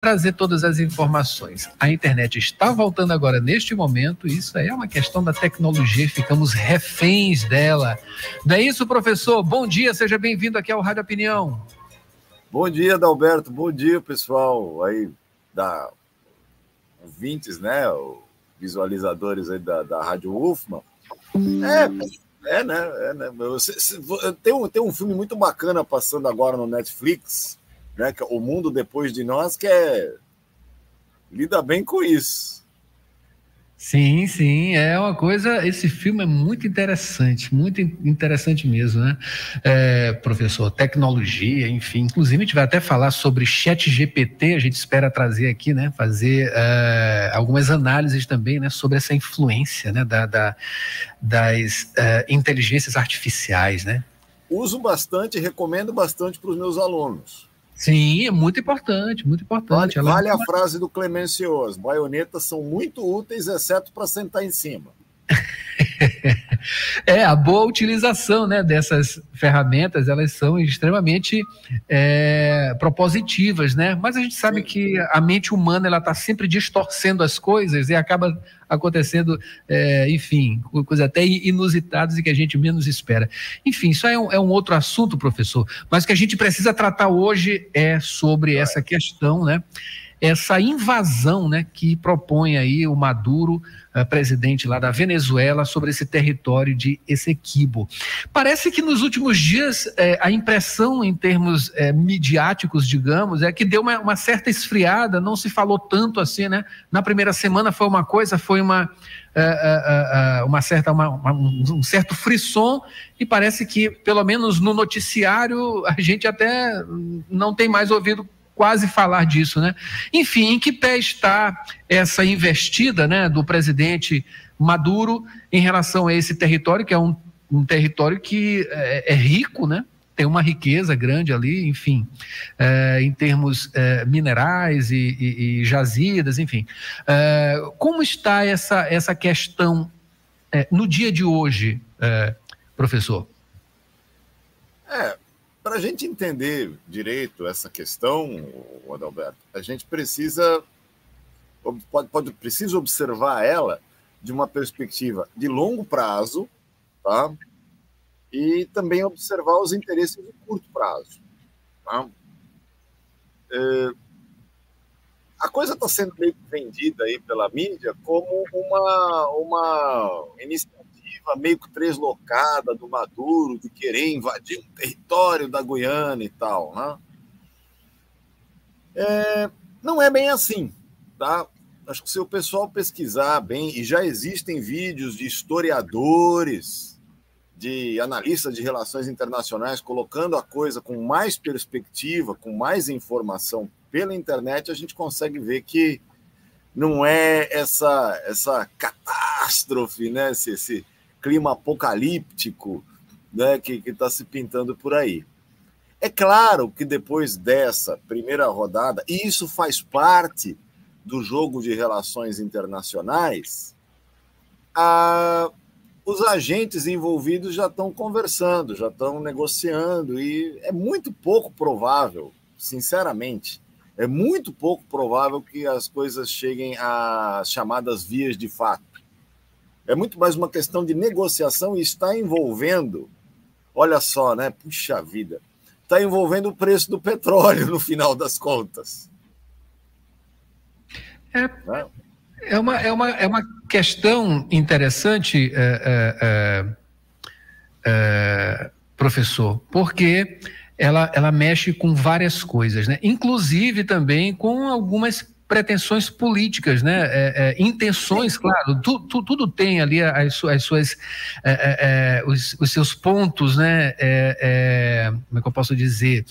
trazer todas as informações. A internet está voltando agora neste momento, isso é uma questão da tecnologia, ficamos reféns dela. Não é isso, professor? Bom dia, seja bem-vindo aqui ao Rádio Opinião. Bom dia, Dalberto, bom dia, pessoal aí da ouvintes, né, visualizadores aí da, da Rádio UFMA. É, é, né, é, né. Tem, um, tem um filme muito bacana passando agora no Netflix, né? O mundo depois de nós que é lida bem com isso. Sim, sim, é uma coisa. Esse filme é muito interessante, muito interessante mesmo, né, é, professor? Tecnologia, enfim. Inclusive, a gente vai até falar sobre Chat GPT. A gente espera trazer aqui, né, fazer é, algumas análises também, né, sobre essa influência, né, da, da das é, inteligências artificiais, né? Uso bastante, recomendo bastante para os meus alunos. Sim, é muito importante, muito importante. Vale, vale a frase do Clemencio, as baionetas são muito úteis, exceto para sentar em cima. é, a boa utilização né, dessas ferramentas, elas são extremamente é, propositivas, né? Mas a gente sabe Sim. que a mente humana ela está sempre distorcendo as coisas e acaba acontecendo, é, enfim, coisas até inusitadas e que a gente menos espera. Enfim, isso é um, é um outro assunto, professor, mas o que a gente precisa tratar hoje é sobre essa questão, né? Essa invasão né, que propõe aí o Maduro, uh, presidente lá da Venezuela, sobre esse território de Essequibo. Parece que nos últimos dias eh, a impressão em termos eh, midiáticos, digamos, é que deu uma, uma, certa esfriada, não se falou tanto assim, né? Na primeira semana foi uma coisa, foi uma, uma certa, uma, uma, um certo frisson, e parece que, pelo menos no noticiário, a gente até não tem mais ouvido quase falar disso, né? Enfim, em que pé está essa investida, né, do presidente Maduro em relação a esse território que é um, um território que é, é, rico, né? Tem uma riqueza grande ali, enfim, é, em termos é, minerais e, e, e, jazidas, enfim. É, como está essa, essa questão é, no dia de hoje, professor? É, para a gente entender direito essa questão, Adalberto, a gente precisa pode, pode precisa observar ela de uma perspectiva de longo prazo, tá? E também observar os interesses de curto prazo, tá? É, a coisa está sendo meio vendida aí pela mídia como uma, uma iniciativa narrativa meio que deslocada do Maduro de querer invadir um território da Guiana e tal, né? É, não é bem assim, tá? Acho que se o pessoal pesquisar bem, e já existem vídeos de historiadores, de analistas de relações internacionais colocando a coisa com mais perspectiva, com mais informação pela internet, a gente consegue ver que não é essa essa catástrofe, né? Esse, esse, clima apocalíptico né, que está se pintando por aí. É claro que depois dessa primeira rodada, e isso faz parte do jogo de relações internacionais, a, os agentes envolvidos já estão conversando, já estão negociando, e é muito pouco provável, sinceramente, é muito pouco provável que as coisas cheguem às chamadas vias de fato é muito mais uma questão de negociação e está envolvendo, olha só, né? Puxa vida, está envolvendo o preço do petróleo no final das contas. É, né? é, uma, é, uma, é uma questão interessante, é, é, é, é professor, porque ela, ela mexe com várias coisas, né? inclusive também com algumas pretensões políticas, né? É, é, intenções, claro, tu, tu, tudo tem ali as, as suas, é, é, é os, os, seus pontos, né? É, como é que eu posso dizer?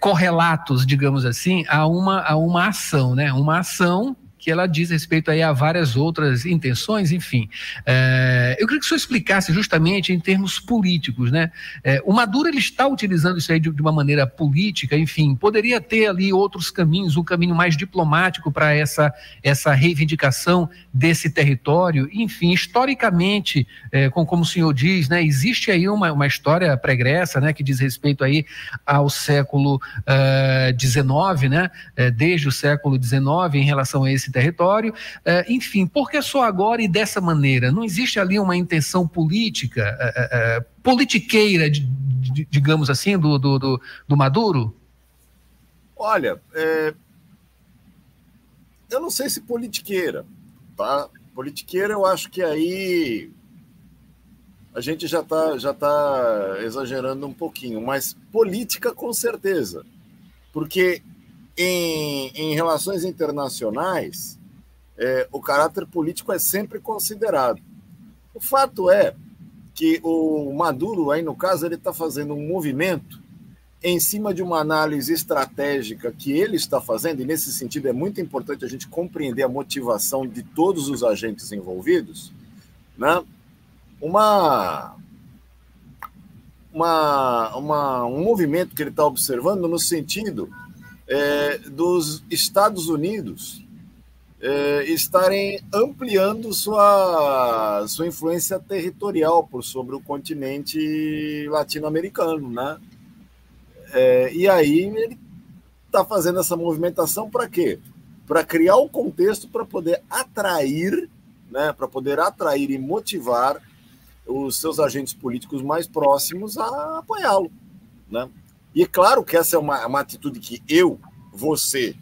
correlatos, digamos assim, a uma, a uma ação, né? Uma ação que ela diz respeito aí a várias outras intenções, enfim. É, eu queria que o senhor explicasse justamente em termos políticos, né? É, o Maduro ele está utilizando isso aí de, de, uma maneira política, enfim, poderia ter ali outros caminhos, um caminho mais diplomático para essa, essa reivindicação desse território, enfim, historicamente, é, com, como o senhor diz, né, existe aí uma, uma história pregressa, né, que diz respeito aí ao século XIX, uh, né, é, desde o século XIX em relação a esse território, uh, enfim, por que só agora e dessa maneira? Não existe ali uma intenção política, uh, politiqueira, de, de, digamos assim, do, do, do, do Maduro? Olha, é... eu não sei se politiqueira, tá? Politiqueira eu acho que aí a gente já está já tá exagerando um pouquinho, mas política com certeza. Porque em, em relações internacionais, é, o caráter político é sempre considerado. O fato é que o Maduro, aí no caso, ele está fazendo um movimento em cima de uma análise estratégica que ele está fazendo, e nesse sentido é muito importante a gente compreender a motivação de todos os agentes envolvidos, né? uma, uma, uma, um movimento que ele está observando no sentido é, dos Estados Unidos é, estarem ampliando sua, sua influência territorial por sobre o continente latino-americano, né? É, e aí ele está fazendo essa movimentação para quê? Para criar o um contexto para poder atrair, né? Para poder atrair e motivar os seus agentes políticos mais próximos a apoiá-lo. Né? E é claro que essa é uma, uma atitude que eu, você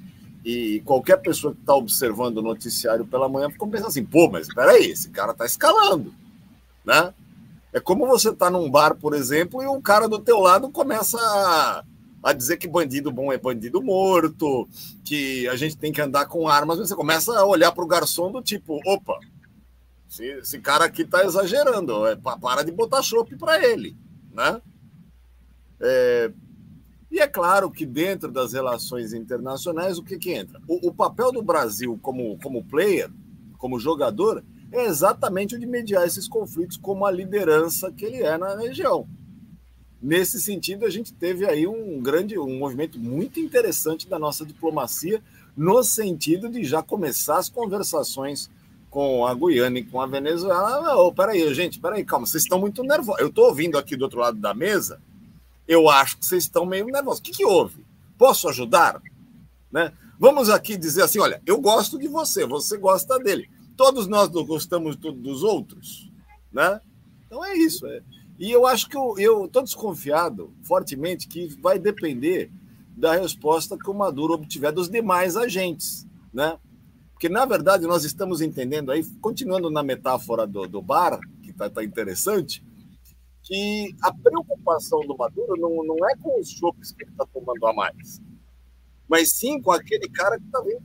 e qualquer pessoa que está observando o noticiário pela manhã ficam pensando assim: pô, mas espera aí, esse cara está escalando. Né? É como você está num bar, por exemplo, e um cara do teu lado começa a, a dizer que bandido bom é bandido morto, que a gente tem que andar com armas. Você começa a olhar para o garçom do tipo: opa, esse, esse cara aqui está exagerando, é, para de botar chope para ele, né? É, e é claro que dentro das relações internacionais, o que, que entra? O, o, papel do Brasil como, como player, como jogador, é exatamente o de mediar esses conflitos como a liderança que ele é na região. Nesse sentido, a gente teve aí um grande, um movimento muito interessante da nossa diplomacia, no sentido de já começar as conversações com a Guiana e com a Venezuela. Oh, peraí, gente, peraí, calma, vocês estão muito nervosos. Eu estou ouvindo aqui do outro lado da mesa, eu acho que vocês estão meio nervosos. O que, que houve? Posso ajudar? Né? Vamos aqui dizer assim: olha, eu gosto de você, você gosta dele. Todos nós gostamos dos outros, né? Então é isso. É. E eu acho que eu estou desconfiado fortemente que vai depender da resposta que o Maduro obtiver dos demais agentes, né? Porque, na verdade, nós estamos entendendo aí, continuando na metáfora do, do bar, que está tá interessante, que a preocupação do Maduro não, não é com os chopes que ele está tomando a mais, mas sim com aquele cara que está vendo,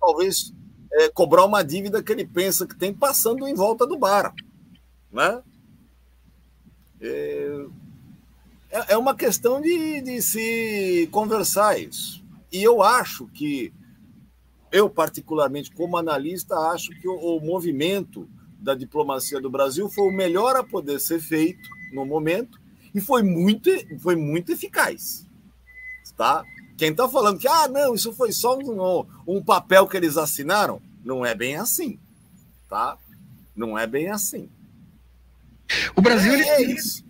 talvez, é, cobrar uma dívida que ele pensa que tem passando em volta do bar. Né? É, é, é uma questão de, de se conversar isso. E eu acho que eu, particularmente, como analista, acho que o, o, movimento da diplomacia do Brasil foi o melhor a poder ser feito no momento e foi muito, foi muito eficaz. Tá? Quem está falando que ah, não, isso foi só um, um papel que eles assinaram, não é bem assim. Tá? Não é bem assim. O Brasil é, é isso.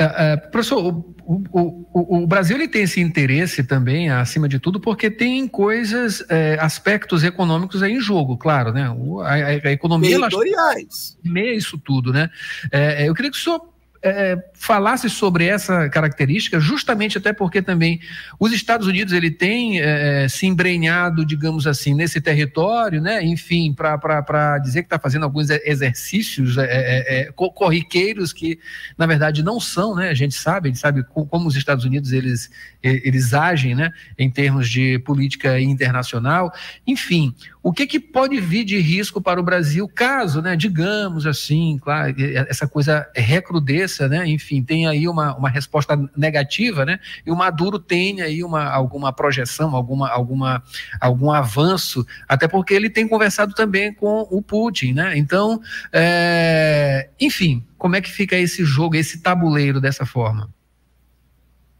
Uh, uh, professor, o, o, o, o, Brasil ele tem esse interesse também, acima de tudo, porque tem coisas, é, aspectos econômicos aí em jogo, claro, né? A, a, a economia. Territoriais. Ela, isso tudo, né? É, eu queria que o senhor é, falasse sobre essa característica, justamente até porque também os Estados Unidos ele tem é, se embrenhado, digamos assim, nesse território, né? Enfim, para dizer que está fazendo alguns exercícios é, é, é corriqueiros que na verdade não são, né? A gente sabe, a gente sabe como os Estados Unidos eles eles agem, né? Em termos de política internacional, enfim, o que, que pode vir de risco para o Brasil caso, né? Digamos assim, claro, essa coisa recrudesça aconteça, né? Enfim, tem aí uma, uma resposta negativa, né? E o Maduro tem aí uma, alguma projeção, alguma, alguma, algum avanço, até porque ele tem conversado também com o Putin, né? Então, é, enfim, como é que fica esse jogo, esse tabuleiro dessa forma?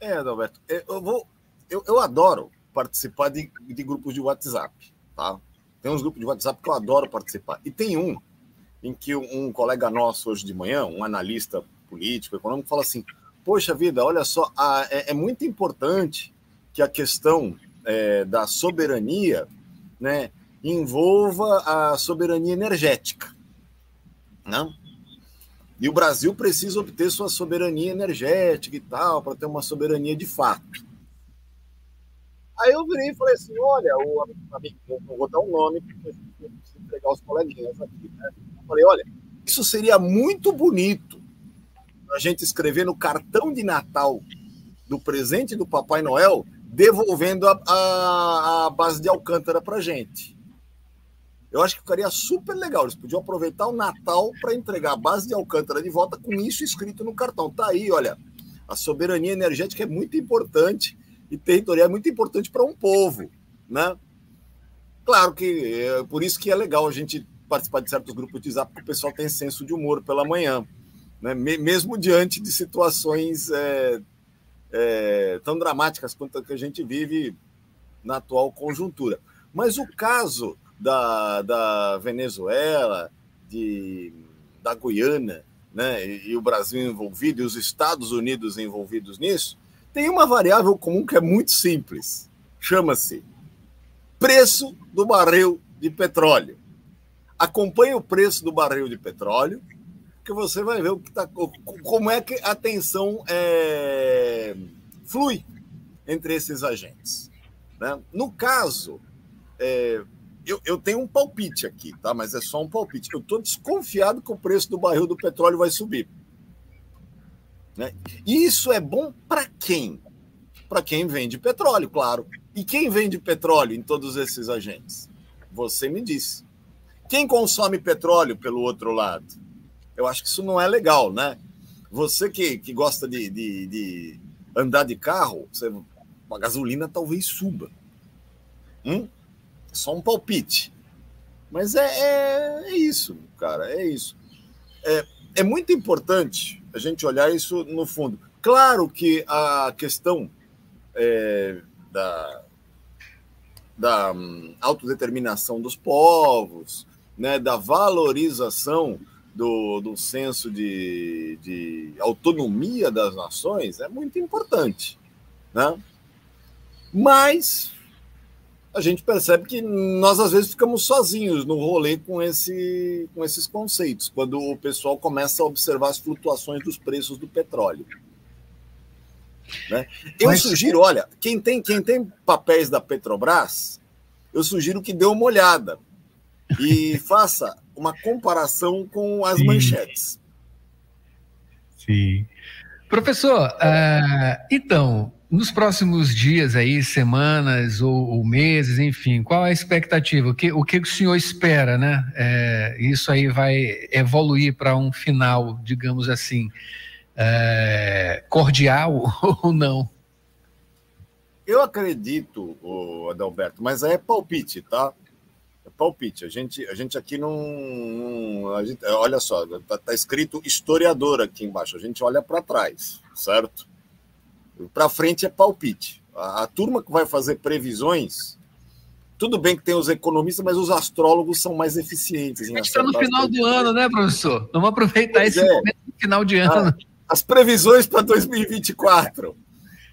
É, Adalberto, eu vou, eu, eu adoro participar de, de grupos de WhatsApp, tá? Tem uns grupos de WhatsApp que eu adoro participar. E tem um em que um colega nosso hoje de manhã, um analista político, econômico, fala assim: Poxa vida, olha só, a, é, é, muito importante que a questão é, da soberania né, envolva a soberania energética. Né? E o Brasil precisa obter sua soberania energética e tal, para ter uma soberania de fato. Aí eu virei e falei assim: olha, o amigo, não vou dar um nome, porque a gente precisa entregar os coleguinhas aqui, né? Eu falei: olha, isso seria muito bonito a gente escrever no cartão de Natal do presente do Papai Noel, devolvendo a, a, a base de Alcântara para gente. Eu acho que ficaria super legal. Eles podiam aproveitar o Natal para entregar a base de Alcântara de volta com isso escrito no cartão. Tá aí, olha. A soberania energética é muito importante e territorial é muito importante para um povo, né? Claro que é por isso que é legal a gente participar de certos grupos de zap, porque o pessoal tem senso de humor pela manhã, né? mesmo diante de situações é, é, tão dramáticas quanto a que a gente vive na atual conjuntura. Mas o caso da, da Venezuela, de, da Guiana, né, e, e o Brasil envolvido, e os Estados Unidos envolvidos nisso, tem uma variável comum que é muito simples. Chama-se preço do barril de petróleo. Acompanhe o preço do barril de petróleo, que você vai ver tá, como é que a tensão é, flui entre esses agentes. Né? No caso, é, eu, eu, tenho um palpite aqui, tá? mas é só um palpite. Eu estou desconfiado que o preço do barril do petróleo vai subir. Né? E isso é bom para quem? Para quem vende petróleo, claro. E quem vende petróleo em todos esses agentes? Você me disse. Quem consome petróleo pelo outro lado? Eu acho que isso não é legal, né? Você que, que gosta de, de, de andar de carro, você, a gasolina talvez suba. Hum? Só um palpite. Mas é, é, é isso, cara, é isso. É, é muito importante a gente olhar isso no fundo. Claro que a questão é, da, da hum, autodeterminação dos povos, né, da valorização do, do senso de, de autonomia das nações é muito importante. Né? Mas a gente percebe que nós às vezes ficamos sozinhos no rolê com, esse, com esses conceitos, quando o pessoal começa a observar as flutuações dos preços do petróleo. Né? Eu Mas... sugiro, olha, quem tem, quem tem papéis da Petrobras, eu sugiro que dê uma olhada e faça uma comparação com as Sim. manchetes. Sim. Professor, uh, então, nos próximos dias aí, semanas ou, ou, meses, enfim, qual a expectativa? O que o, que o senhor espera, né? É, isso aí vai evoluir para um final, digamos assim, é, cordial ou não? Eu acredito, Adalberto, mas é palpite, tá? É palpite. A gente, a gente aqui não. não a gente, olha só, tá, tá escrito historiador aqui embaixo. A gente olha para trás, certo? Para frente é palpite. A, a, turma que vai fazer previsões, tudo bem que tem os economistas, mas os astrólogos são mais eficientes. A gente está no final do ano, né, professor? Vamos aproveitar pois esse é. momento no final de ano. Ah, as previsões para 2024.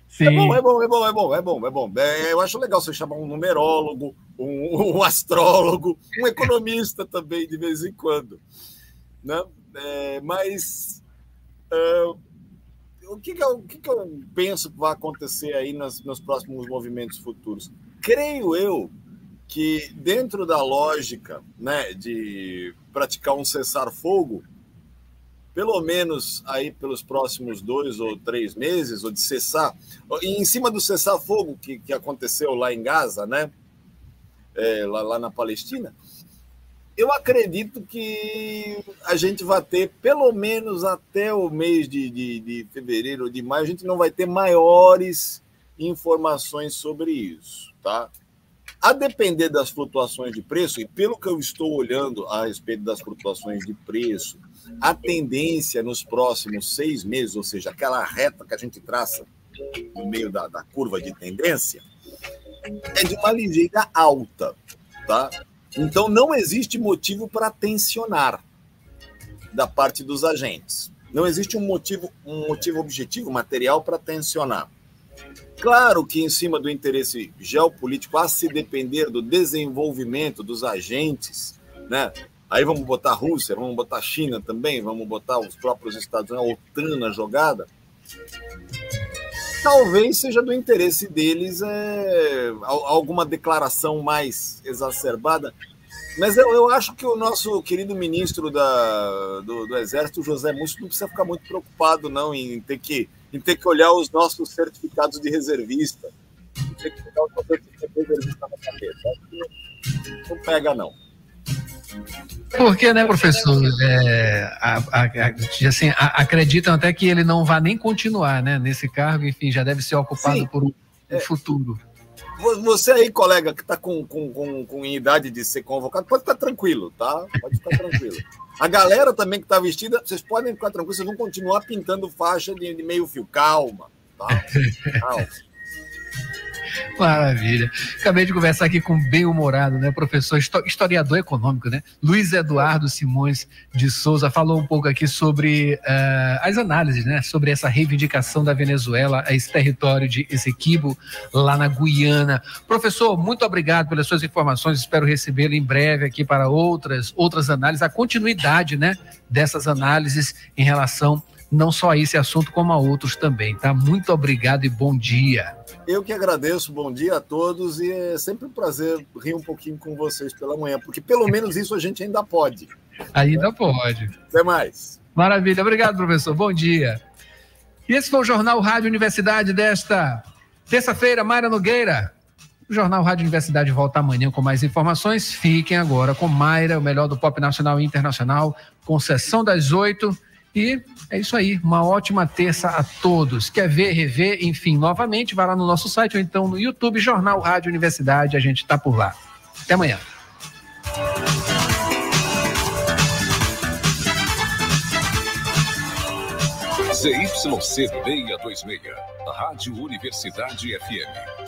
Sim. É bom, é bom, é bom, é bom, é bom, é bom. É, eu acho legal você chamar um numerólogo, um, um astrólogo, um economista também, de vez em quando. Né? É, mas uh, o que, que, eu, o que, que eu penso que vai acontecer aí nas, nos próximos movimentos futuros? Creio eu que dentro da lógica né, de praticar um cessar-fogo, pelo menos aí pelos próximos dois ou três meses, ou de cessar, e em cima do cessar-fogo que, que aconteceu lá em Gaza, né, é, lá, lá na Palestina, eu acredito que a gente vai ter, pelo menos até o mês de, de, de fevereiro ou de maio, a gente não vai ter maiores informações sobre isso, tá? A depender das flutuações de preço, e pelo que eu estou olhando a respeito das flutuações de preço, a tendência nos próximos seis meses, ou seja, aquela reta que a gente traça no meio da, da curva de tendência, é de uma ligeira alta, tá? Então não existe motivo para tensionar da parte dos agentes. Não existe um motivo, um motivo objetivo material para tensionar. Claro que em cima do interesse geopolítico, a se depender do desenvolvimento dos agentes, né? Aí vamos botar a Rússia, vamos botar a China também, vamos botar os próprios Estados Unidos, a OTAN na jogada talvez seja do interesse deles é, alguma declaração mais exacerbada. Mas eu, eu acho que o nosso querido ministro da, do, do Exército, José Múcio, não precisa ficar muito preocupado não em ter que, em ter que olhar os nossos certificados de reservista. Que de reservista na cabeça. Não pega, não. Porque, né, professor? É, a, a, a, assim, acreditam até que ele não vai nem continuar né, nesse cargo, enfim, já deve ser ocupado Sim. por um, é. futuro. Você aí, colega, que está com, com, com, com, idade de ser convocado, pode ficar tranquilo, tá? Pode ficar tranquilo. A galera também que está vestida, vocês podem ficar tranquilos, vocês vão continuar pintando faixa de, de meio fio. Calma, tá? Calma. Maravilha. Acabei de conversar aqui com bem-humorado, né? Professor, historiador econômico, né? Luiz Eduardo Simões de Souza falou um pouco aqui sobre uh, as análises, né? Sobre essa reivindicação da Venezuela a esse território de Essequibo, lá na Guiana. Professor, muito obrigado pelas suas informações. Espero recebê-lo em breve aqui para outras, outras análises, a continuidade, né? Dessas análises em relação não só a esse assunto, como a outros também, tá? Muito obrigado e bom dia. Eu que agradeço, bom dia a todos e é sempre um prazer rir um pouquinho com vocês pela manhã, porque pelo menos isso a gente ainda pode. Ainda né? pode. Até mais. Maravilha, obrigado, professor. Bom dia. E esse foi o Jornal Rádio Universidade desta terça-feira, Mayra Nogueira. O Jornal Rádio Universidade volta amanhã com mais informações. Fiquem agora com Mayra, o melhor do pop nacional e internacional, com sessão das oito. E é isso aí, uma ótima terça a todos. Quer ver, rever, enfim, novamente, vai lá no nosso site ou então no YouTube, Jornal Rádio Universidade, a gente está por lá. Até amanhã. ZYC 626, Rádio Universidade FM.